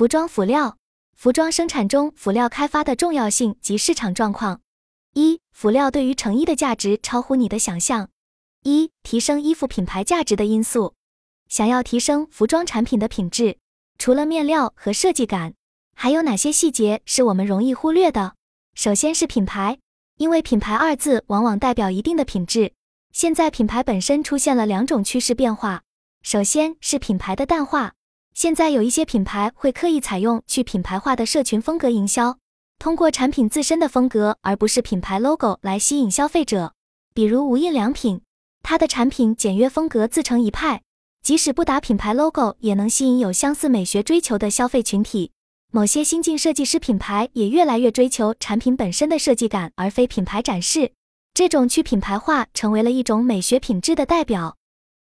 服装辅料，服装生产中辅料开发的重要性及市场状况。一、辅料对于成衣的价值超乎你的想象。一、提升衣服品牌价值的因素。想要提升服装产品的品质，除了面料和设计感，还有哪些细节是我们容易忽略的？首先是品牌，因为品牌二字往往代表一定的品质。现在品牌本身出现了两种趋势变化，首先是品牌的淡化。现在有一些品牌会刻意采用去品牌化的社群风格营销，通过产品自身的风格而不是品牌 logo 来吸引消费者。比如无印良品，它的产品简约风格自成一派。即使不打品牌 logo，也能吸引有相似美学追求的消费群体。某些新晋设计师品牌也越来越追求产品本身的设计感，而非品牌展示。这种去品牌化成为了一种美学品质的代表。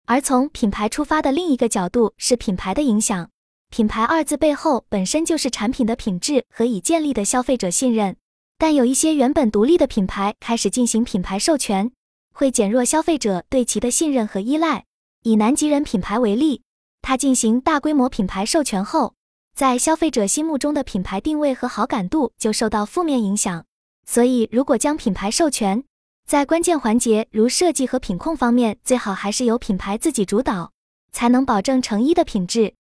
而从品牌出发的另一个角度是品牌的影响。品牌二字背后本身就是产品的品质和已建立的消费者信任。但有一些原本独立的品牌开始进行品牌授权，会减弱消费者对其的信任和依赖。以南极人品牌为例，它进行大规模品牌授权后，在消费者心目中的品牌定位和好感度就受到负面影响。所以，如果将品牌授权，在关键环节如设计和品控方面，最好还是由品牌自己主导，才能保证成衣的品质。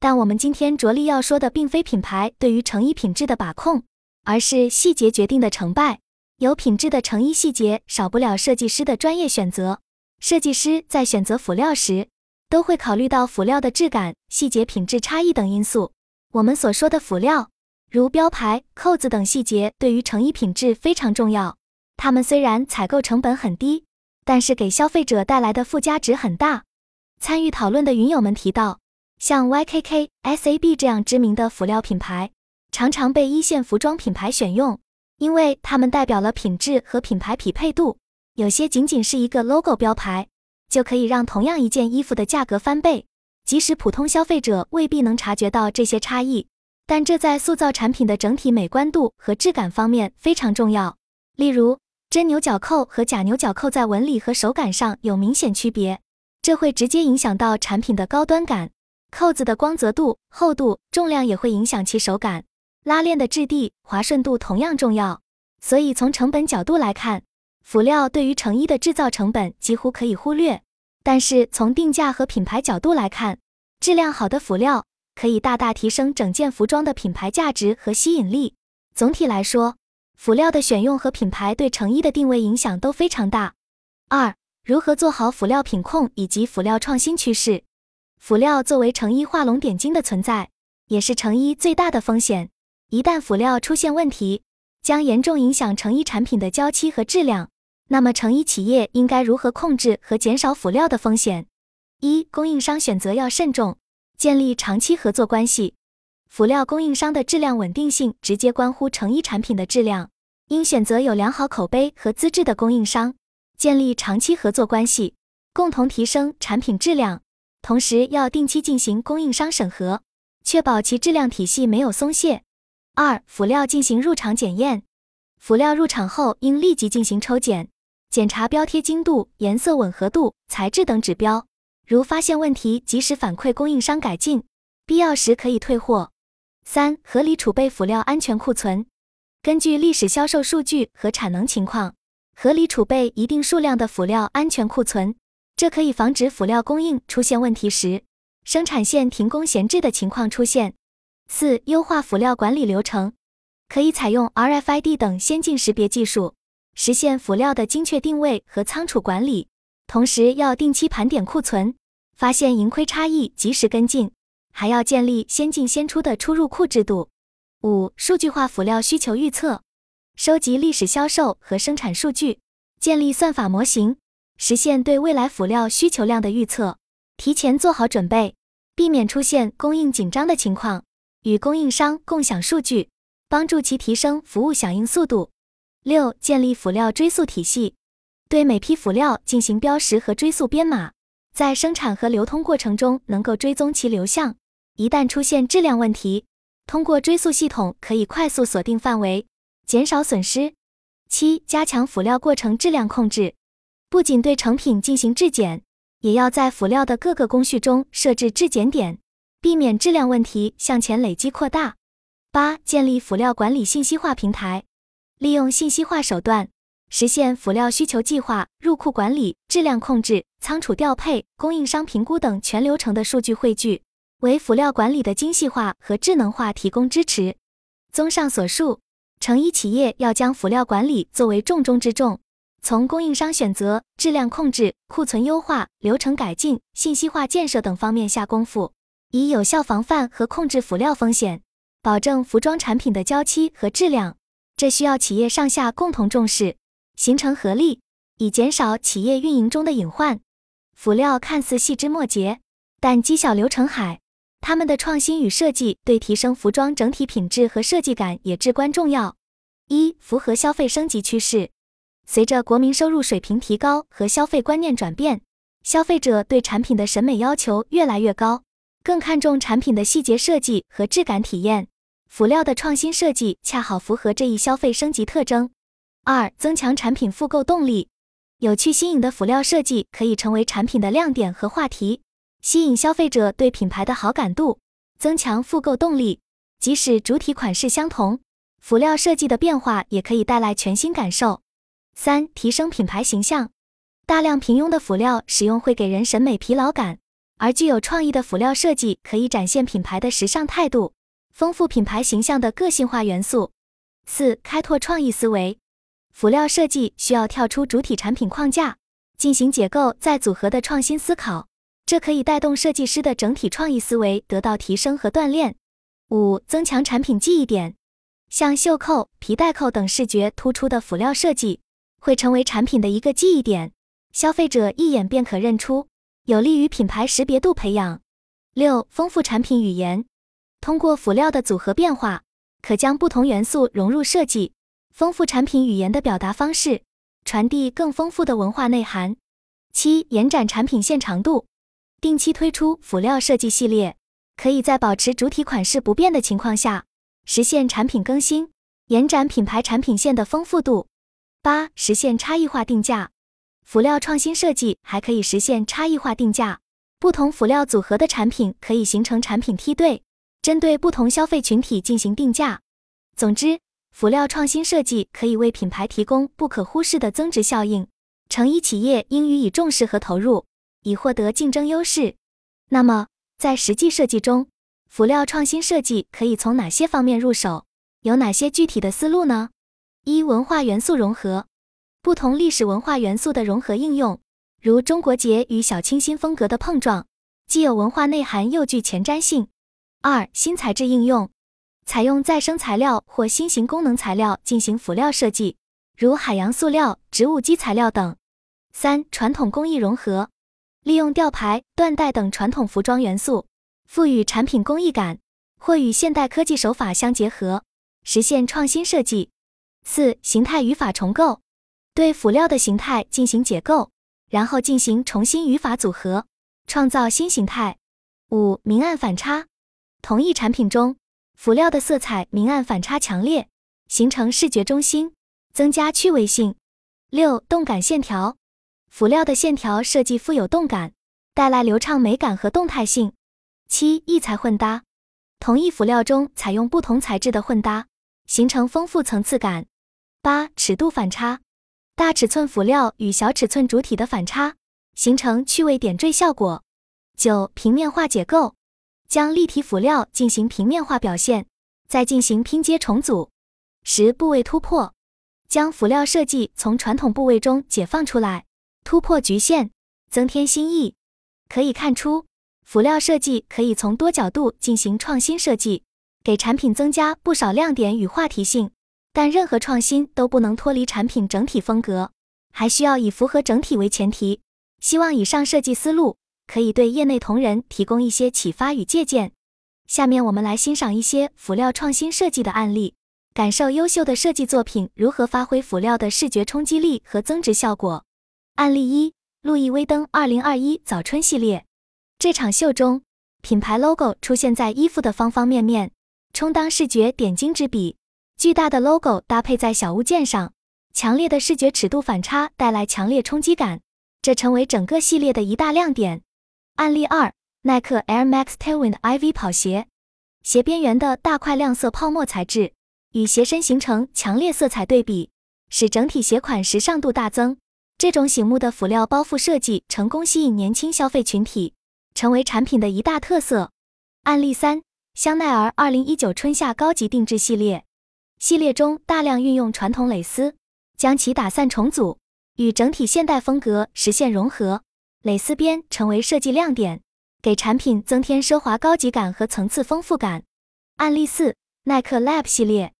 但我们今天着力要说的，并非品牌对于成衣品质的把控，而是细节决定的成败。有品质的成衣细节，少不了设计师的专业选择。设计师在选择辅料时，都会考虑到辅料的质感、细节、品质差异等因素。我们所说的辅料，如标牌、扣子等细节，对于成衣品质非常重要。它们虽然采购成本很低，但是给消费者带来的附加值很大。参与讨论的云友们提到，像 YKK、SAB 这样知名的辅料品牌，常常被一线服装品牌选用，因为它们代表了品质和品牌匹配度。有些仅仅是一个 logo 标牌，就可以让同样一件衣服的价格翻倍。即使普通消费者未必能察觉到这些差异，但这在塑造产品的整体美观度和质感方面非常重要。例如，真牛角扣和假牛角扣在纹理和手感上有明显区别，这会直接影响到产品的高端感。扣子的光泽度、厚度、重量也会影响其手感。拉链的质地、滑顺度同样重要。所以从成本角度来看，辅料对于成衣的制造成本几乎可以忽略，但是从定价和品牌角度来看，质量好的辅料可以大大提升整件服装的品牌价值和吸引力。总体来说，辅料的选用和品牌对成衣的定位影响都非常大。二、如何做好辅料品控以及辅料创新趋势？辅料作为成衣画龙点睛的存在，也是成衣最大的风险。一旦辅料出现问题，将严重影响成衣产品的交期和质量。那么，成衣企业应该如何控制和减少辅料的风险？一、供应商选择要慎重，建立长期合作关系。辅料供应商的质量稳定性直接关乎成衣产品的质量，应选择有良好口碑和资质的供应商，建立长期合作关系，共同提升产品质量。同时，要定期进行供应商审核，确保其质量体系没有松懈。二、辅料进行入场检验，辅料入场后应立即进行抽检。检查标贴精度、颜色吻合度、材质等指标，如发现问题，及时反馈供应商改进，必要时可以退货。三、合理储备辅料安全库存，根据历史销售数据和产能情况，合理储备一定数量的辅料安全库存，这可以防止辅料供应出现问题时，生产线停工闲置的情况出现。四、优化辅料管理流程，可以采用 RFID 等先进识别技术。实现辅料的精确定位和仓储管理，同时要定期盘点库存，发现盈亏差异及时跟进，还要建立先进先出的出入库制度。五、数据化辅料需求预测，收集历史销售和生产数据，建立算法模型，实现对未来辅料需求量的预测，提前做好准备，避免出现供应紧张的情况。与供应商共享数据，帮助其提升服务响应速度。六、建立辅料追溯体系，对每批辅料进行标识和追溯编码，在生产和流通过程中能够追踪其流向。一旦出现质量问题，通过追溯系统可以快速锁定范围，减少损失。七、加强辅料过程质量控制，不仅对成品进行质检，也要在辅料的各个工序中设置质检点，避免质量问题向前累积扩大。八、建立辅料管理信息化平台，利用信息化手段实现辅料需求计划、入库管理、质量控制、仓储调配、供应商评估等全流程的数据汇聚，为辅料管理的精细化和智能化提供支持。综上所述，成衣企业要将辅料管理作为重中之重，从供应商选择、质量控制、库存优化、流程改进、信息化建设等方面下功夫，以有效防范和控制辅料风险。保证服装产品的交期和质量，这需要企业上下共同重视，形成合力，以减少企业运营中的隐患。辅料看似细枝末节，但积小流成海。他们的创新与设计对提升服装整体品质和设计感也至关重要。一、符合消费升级趋势。随着国民收入水平提高和消费观念转变，消费者对产品的审美要求越来越高。更看重产品的细节设计和质感体验，辅料的创新设计恰好符合这一消费升级特征。二、增强产品复购动力，有趣新颖的辅料设计可以成为产品的亮点和话题，吸引消费者对品牌的好感度，增强复购动力。即使主体款式相同，辅料设计的变化也可以带来全新感受。三、提升品牌形象，大量平庸的辅料使用会给人审美疲劳感。而具有创意的辅料设计可以展现品牌的时尚态度，丰富品牌形象的个性化元素。四、开拓创意思维，辅料设计需要跳出主体产品框架，进行解构再组合的创新思考，这可以带动设计师的整体创意思维得到提升和锻炼。五、增强产品记忆点，像袖扣、皮带扣等视觉突出的辅料设计，会成为产品的一个记忆点，消费者一眼便可认出。有利于品牌识别度培养。六、丰富产品语言，通过辅料的组合变化，可将不同元素融入设计，丰富产品语言的表达方式，传递更丰富的文化内涵。七、延展产品线长度，定期推出辅料设计系列，可以在保持主体款式不变的情况下，实现产品更新，延展品牌产品线的丰富度。八、实现差异化定价。辅料创新设计还可以实现差异化定价，不同辅料组合的产品可以形成产品梯队，针对不同消费群体进行定价。总之，辅料创新设计可以为品牌提供不可忽视的增值效应，成衣企业应予以重视和投入，以获得竞争优势。那么，在实际设计中，辅料创新设计可以从哪些方面入手？有哪些具体的思路呢？一、文化元素融合。不同历史文化元素的融合应用，如中国结与小清新风格的碰撞，既有文化内涵又具前瞻性。二、新材质应用，采用再生材料或新型功能材料进行辅料设计，如海洋塑料、植物基材料等。三、传统工艺融合，利用吊牌、缎带等传统服装元素，赋予产品工艺感，或与现代科技手法相结合，实现创新设计。四、形态语法重构。对辅料的形态进行解构，然后进行重新语法组合，创造新形态。五、明暗反差，同一产品中辅料的色彩明暗反差强烈，形成视觉中心，增加趣味性。六、动感线条，辅料的线条设计富有动感，带来流畅美感和动态性。七、异材混搭，同一辅料中采用不同材质的混搭，形成丰富层次感。八、尺度反差。大尺寸辅料与小尺寸主体的反差，形成趣味点缀效果。九、平面化解构，将立体辅料进行平面化表现，再进行拼接重组。十、部位突破，将辅料设计从传统部位中解放出来，突破局限，增添新意。可以看出，辅料设计可以从多角度进行创新设计，给产品增加不少亮点与话题性。但任何创新都不能脱离产品整体风格，还需要以符合整体为前提。希望以上设计思路可以对业内同仁提供一些启发与借鉴。下面我们来欣赏一些辅料创新设计的案例，感受优秀的设计作品如何发挥辅料的视觉冲击力和增值效果。案例一：路易威登2021早春系列。这场秀中，品牌 logo 出现在衣服的方方面面，充当视觉点睛之笔。巨大的 logo 搭配在小物件上，强烈的视觉尺度反差带来强烈冲击感，这成为整个系列的一大亮点。案例二：耐克 Air Max Tailwind IV 跑鞋，鞋边缘的大块亮色泡沫材质与鞋身形成强烈色彩对比，使整体鞋款时尚度大增。这种醒目的辅料包覆设计成功吸引年轻消费群体，成为产品的一大特色。案例三：香奈儿二零一九春夏高级定制系列，系列中大量运用传统蕾丝，将其打散重组，与整体现代风格实现融合。蕾丝边成为设计亮点，给产品增添奢华高级感和层次丰富感。案例四：耐克 Lab 系列，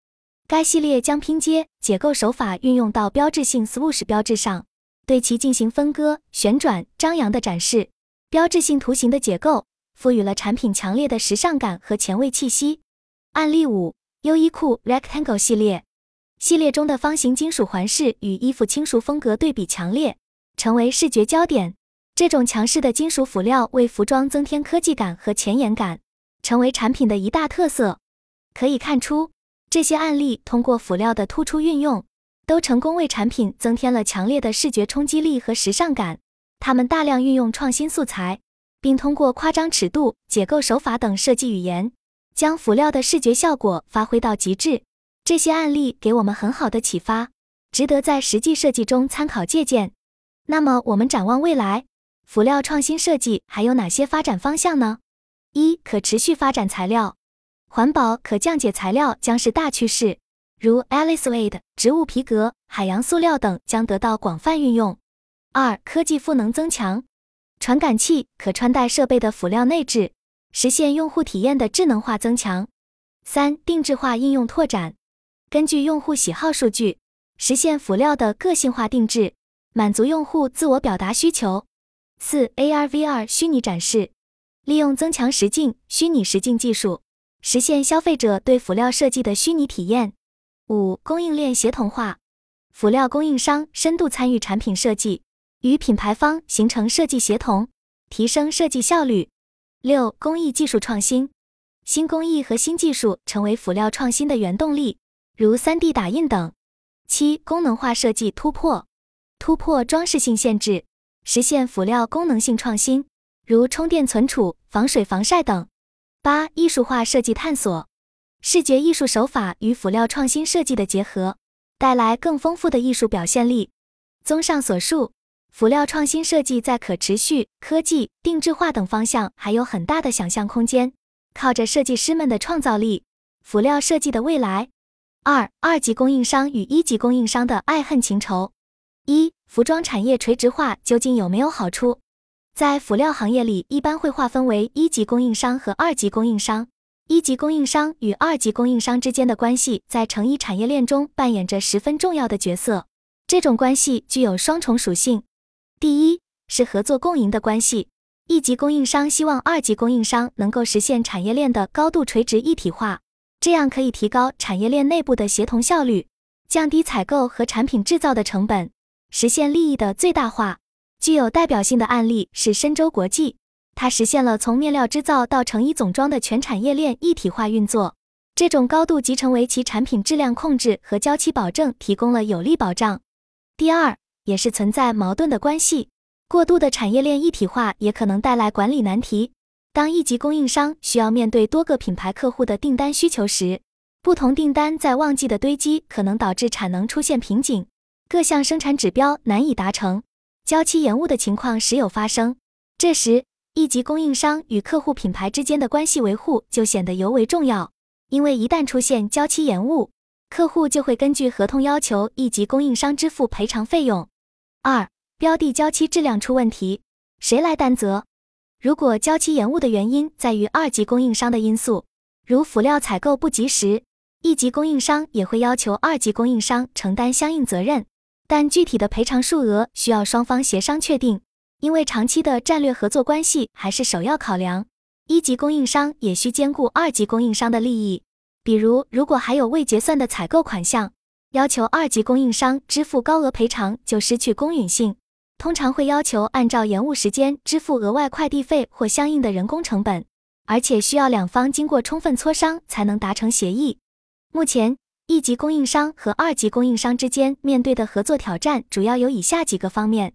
该系列将拼接解构手法运用到标志性 swoosh 标志上。对其进行分割、旋转、张扬的展示，标志性图形的结构赋予了产品强烈的时尚感和前卫气息。案例五：优衣库 Rectangle 系列，系列中的方形金属环饰与衣服轻熟风格对比强烈，成为视觉焦点。这种强势的金属辅料为服装增添科技感和前沿感，成为产品的一大特色。可以看出，这些案例通过辅料的突出运用。都成功为产品增添了强烈的视觉冲击力和时尚感。他们大量运用创新素材，并通过夸张尺度、解构手法等设计语言，将辅料的视觉效果发挥到极致。这些案例给我们很好的启发，值得在实际设计中参考借鉴。那么，我们展望未来，辅料创新设计还有哪些发展方向呢？一、可持续发展材料，环保可降解材料将是大趋势。如 Alicewade 植物皮革、海洋塑料等将得到广泛运用。二、科技赋能增强，传感器、可穿戴设备的辅料内置，实现用户体验的智能化增强。三、定制化应用拓展，根据用户喜好数据，实现辅料的个性化定制，满足用户自我表达需求。四、AR/VR 虚拟展示，利用增强实境、虚拟实境技术，实现消费者对辅料设计的虚拟体验。五、供应链协同化，辅料供应商深度参与产品设计，与品牌方形成设计协同，提升设计效率。六、工艺技术创新，新工艺和新技术成为辅料创新的原动力，如 3D 打印等。七、功能化设计突破，突破装饰性限制，实现辅料功能性创新，如充电存储、防水防晒等。八、艺术化设计探索。视觉艺术手法与辅料创新设计的结合，带来更丰富的艺术表现力。综上所述，辅料创新设计在可持续、科技、定制化等方向还有很大的想象空间。靠着设计师们的创造力，辅料设计的未来。二、二级供应商与一级供应商的爱恨情仇。一、服装产业垂直化究竟有没有好处？在辅料行业里，一般会划分为一级供应商和二级供应商。一级供应商与二级供应商之间的关系，在成衣产业链中扮演着十分重要的角色。这种关系具有双重属性：第一，是合作共赢的关系。一级供应商希望二级供应商能够实现产业链的高度垂直一体化，这样可以提高产业链内部的协同效率，降低采购和产品制造的成本，实现利益的最大化。具有代表性的案例是深州国际。它实现了从面料制造到成衣总装的全产业链一体化运作，这种高度集成为其产品质量控制和交期保证提供了有力保障。第二，也是存在矛盾的关系，过度的产业链一体化也可能带来管理难题。当一级供应商需要面对多个品牌客户的订单需求时，不同订单在旺季的堆积可能导致产能出现瓶颈，各项生产指标难以达成，交期延误的情况时有发生。这时，一级供应商与客户品牌之间的关系维护就显得尤为重要，因为一旦出现交期延误，客户就会根据合同要求一级供应商支付赔偿费用。二、标的交期质量出问题，谁来担责？如果交期延误的原因在于二级供应商的因素，如辅料采购不及时，一级供应商也会要求二级供应商承担相应责任，但具体的赔偿数额需要双方协商确定。因为长期的战略合作关系还是首要考量，一级供应商也需兼顾二级供应商的利益。比如，如果还有未结算的采购款项，要求二级供应商支付高额赔偿就失去公允性，通常会要求按照延误时间支付额外快递费或相应的人工成本，而且需要两方经过充分磋商才能达成协议。目前，一级供应商和二级供应商之间面对的合作挑战主要有以下几个方面。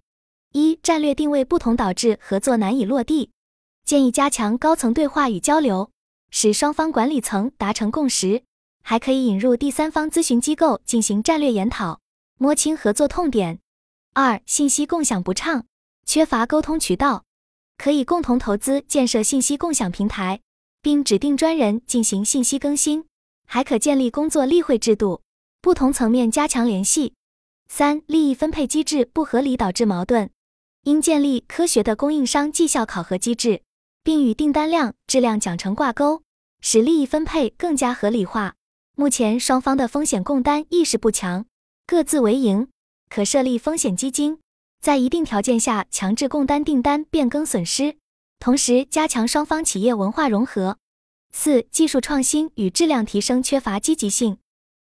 一、战略定位不同导致合作难以落地。建议加强高层对话与交流，使双方管理层达成共识。还可以引入第三方咨询机构进行战略研讨，摸清合作痛点。二、信息共享不畅，缺乏沟通渠道，可以共同投资建设信息共享平台，并指定专人进行信息更新。还可建立工作例会制度，不同层面加强联系。三、利益分配机制不合理导致矛盾，应建立科学的供应商绩效考核机制，并与订单量、质量奖惩挂钩，使利益分配更加合理化。目前双方的风险共担意识不强，各自为营。可设立风险基金，在一定条件下强制共担订单变更损失，同时加强双方企业文化融合。四、技术创新与质量提升缺乏积极性，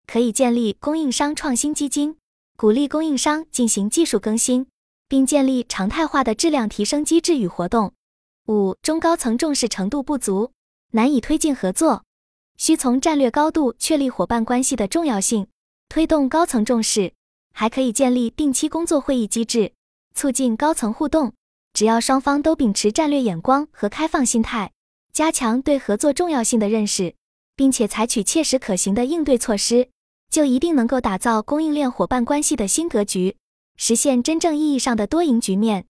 可以建立供应商创新基金，鼓励供应商进行技术更新，并建立常态化的质量提升机制与活动。五、中高层重视程度不足，难以推进合作。需从战略高度确立伙伴关系的重要性，推动高层重视，还可以建立定期工作会议机制，促进高层互动。只要双方都秉持战略眼光和开放心态，加强对合作重要性的认识，并且采取切实可行的应对措施，就一定能够打造供应链伙伴关系的新格局，实现真正意义上的多赢局面。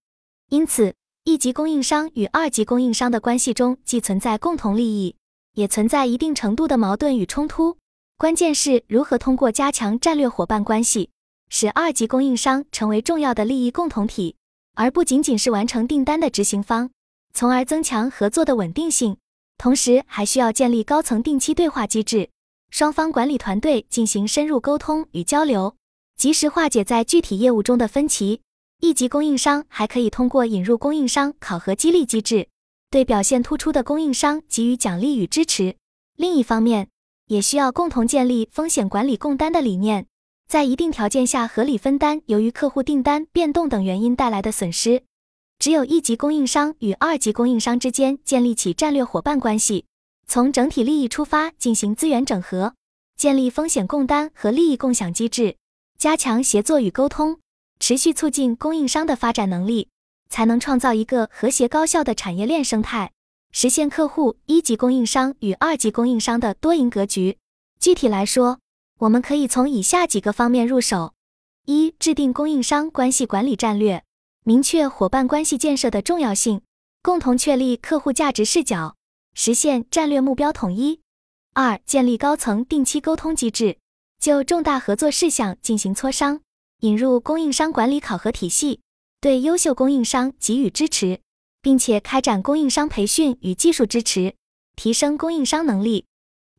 因此，一级供应商与二级供应商的关系中，既存在共同利益。也存在一定程度的矛盾与冲突，关键是如何通过加强战略伙伴关系，使二级供应商成为重要的利益共同体，而不仅仅是完成订单的执行方，从而增强合作的稳定性。同时，还需要建立高层定期对话机制，双方管理团队进行深入沟通与交流，及时化解在具体业务中的分歧。一级供应商还可以通过引入供应商考核激励机制。对表现突出的供应商给予奖励与支持。另一方面，也需要共同建立风险管理共担的理念，在一定条件下合理分担由于客户订单变动等原因带来的损失。只有一级供应商与二级供应商之间建立起战略伙伴关系，从整体利益出发进行资源整合，建立风险共担和利益共享机制，加强协作与沟通，持续促进供应商的发展能力。才能创造一个和谐高效的产业链生态，实现客户一级供应商与二级供应商的多赢格局。具体来说，我们可以从以下几个方面入手：一、制定供应商关系管理战略，明确伙伴关系建设的重要性，共同确立客户价值视角，实现战略目标统一；二、建立高层定期沟通机制，就重大合作事项进行磋商，引入供应商管理考核体系。对优秀供应商给予支持，并且开展供应商培训与技术支持，提升供应商能力。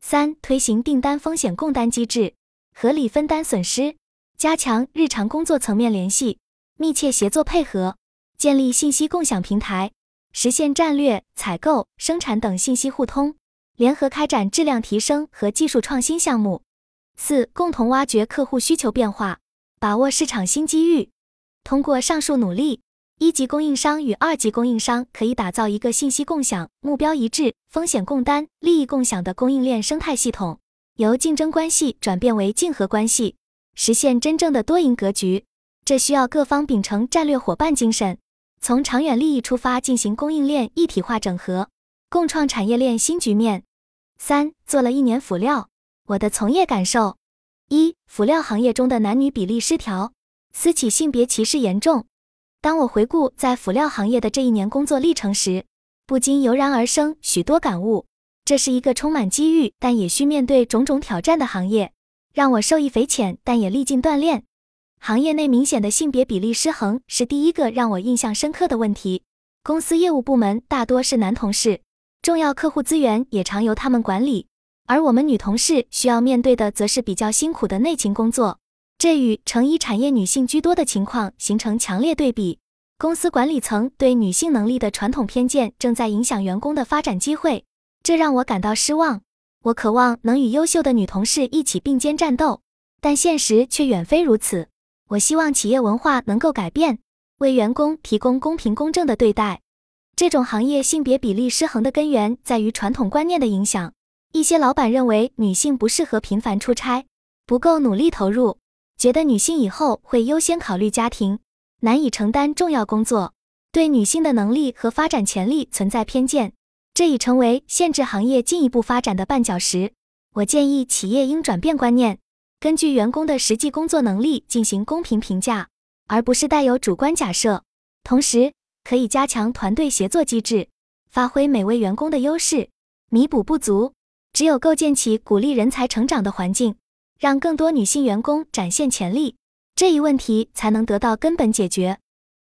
三、推行订单风险共担机制，合理分担损失，加强日常工作层面联系，密切协作配合，建立信息共享平台，实现战略、采购、生产等信息互通，联合开展质量提升和技术创新项目。四、共同挖掘客户需求变化，把握市场新机遇。通过上述努力，一级供应商与二级供应商可以打造一个信息共享、目标一致、风险共担、利益共享的供应链生态系统，由竞争关系转变为竞合关系，实现真正的多赢格局。这需要各方秉承战略伙伴精神，从长远利益出发进行供应链一体化整合，共创产业链新局面。三做了一年辅料，我的从业感受：一、辅料行业中的男女比例失调。私企性别歧视严重。当我回顾在辅料行业的这一年工作历程时，不禁油然而生许多感悟。这是一个充满机遇，但也需面对种种挑战的行业，让我受益匪浅，但也历尽锻炼。行业内明显的性别比例失衡是第一个让我印象深刻的问题。公司业务部门大多是男同事，重要客户资源也常由他们管理，而我们女同事需要面对的则是比较辛苦的内勤工作。这与成衣产业女性居多的情况形成强烈对比。公司管理层对女性能力的传统偏见正在影响员工的发展机会，这让我感到失望。我渴望能与优秀的女同事一起并肩战斗，但现实却远非如此。我希望企业文化能够改变，为员工提供公平公正的对待。这种行业性别比例失衡的根源在于传统观念的影响。一些老板认为女性不适合频繁出差，不够努力投入。觉得女性以后会优先考虑家庭，难以承担重要工作。对女性的能力和发展潜力存在偏见，这已成为限制行业进一步发展的绊脚石。我建议企业应转变观念，根据员工的实际工作能力进行公平评价，而不是带有主观假设。同时，可以加强团队协作机制，发挥每位员工的优势，弥补不足。只有构建起鼓励人才成长的环境，让更多女性员工展现潜力，这一问题才能得到根本解决。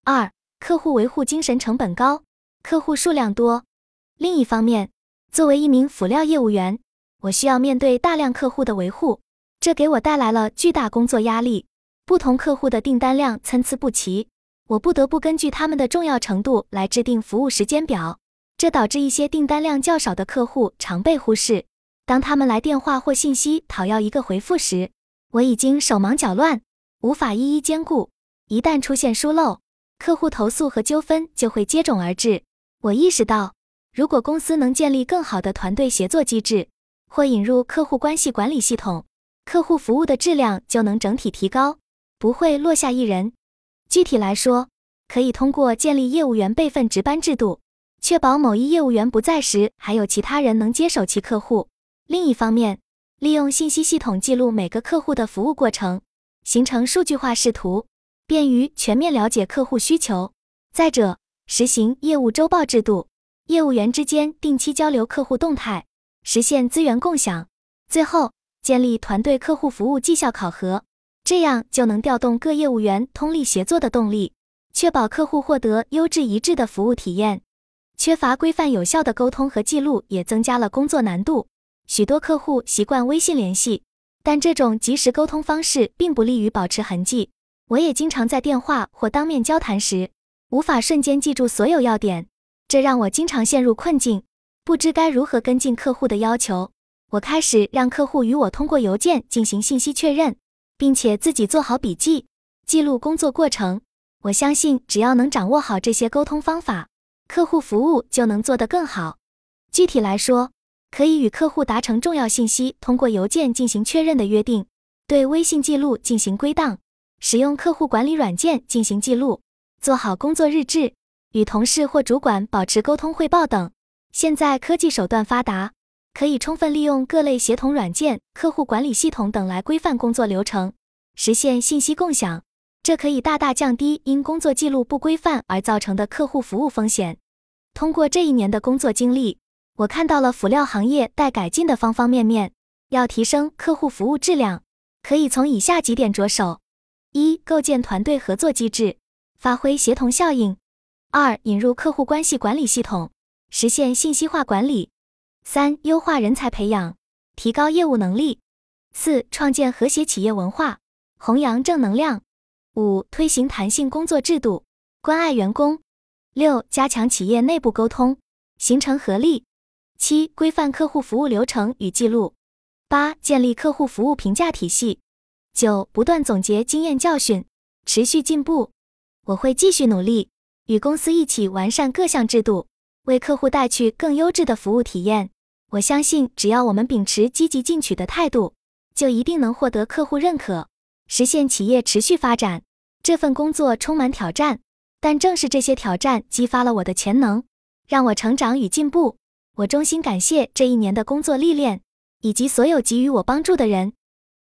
二、客户维护精神成本高，客户数量多。另一方面，作为一名辅料业务员，我需要面对大量客户的维护，这给我带来了巨大工作压力。不同客户的订单量参差不齐，我不得不根据他们的重要程度来制定服务时间表，这导致一些订单量较少的客户常被忽视。当他们来电话或信息讨要一个回复时，我已经手忙脚乱，无法一一兼顾。一旦出现疏漏，客户投诉和纠纷就会接踵而至。我意识到，如果公司能建立更好的团队协作机制，或引入客户关系管理系统，客户服务的质量就能整体提高，不会落下一人。具体来说，可以通过建立业务员备份值班制度，确保某一业务员不在时，还有其他人能接手其客户。另一方面，利用信息系统记录每个客户的服务过程，形成数据化视图，便于全面了解客户需求。再者，实行业务周报制度，业务员之间定期交流客户动态，实现资源共享。最后，建立团队客户服务绩效考核，这样就能调动各业务员通力协作的动力，确保客户获得优质一致的服务体验。缺乏规范有效的沟通和记录，也增加了工作难度。许多客户习惯微信联系，但这种即时沟通方式并不利于保持痕迹。我也经常在电话或当面交谈时，无法瞬间记住所有要点，这让我经常陷入困境，不知该如何跟进客户的要求。我开始让客户与我通过邮件进行信息确认，并且自己做好笔记，记录工作过程。我相信，只要能掌握好这些沟通方法，客户服务就能做得更好。具体来说，可以与客户达成重要信息通过邮件进行确认的约定，对微信记录进行归档，使用客户管理软件进行记录，做好工作日志，与同事或主管保持沟通汇报等。现在科技手段发达，可以充分利用各类协同软件、客户管理系统等来规范工作流程，实现信息共享。这可以大大降低因工作记录不规范而造成的客户服务风险。通过这一年的工作经历。我看到了辅料行业待改进的方方面面。要提升客户服务质量，可以从以下几点着手：一、构建团队合作机制，发挥协同效应；二、引入客户关系管理系统，实现信息化管理；三、优化人才培养，提高业务能力；四、创建和谐企业文化，弘扬正能量；五、推行弹性工作制度，关爱员工；六、加强企业内部沟通，形成合力。七、规范客户服务流程与记录；八、建立客户服务评价体系；九、不断总结经验教训，持续进步。我会继续努力，与公司一起完善各项制度，为客户带去更优质的服务体验。我相信，只要我们秉持积极进取的态度，就一定能获得客户认可，实现企业持续发展。这份工作充满挑战，但正是这些挑战激发了我的潜能，让我成长与进步。我衷心感谢这一年的工作历练，以及所有给予我帮助的人。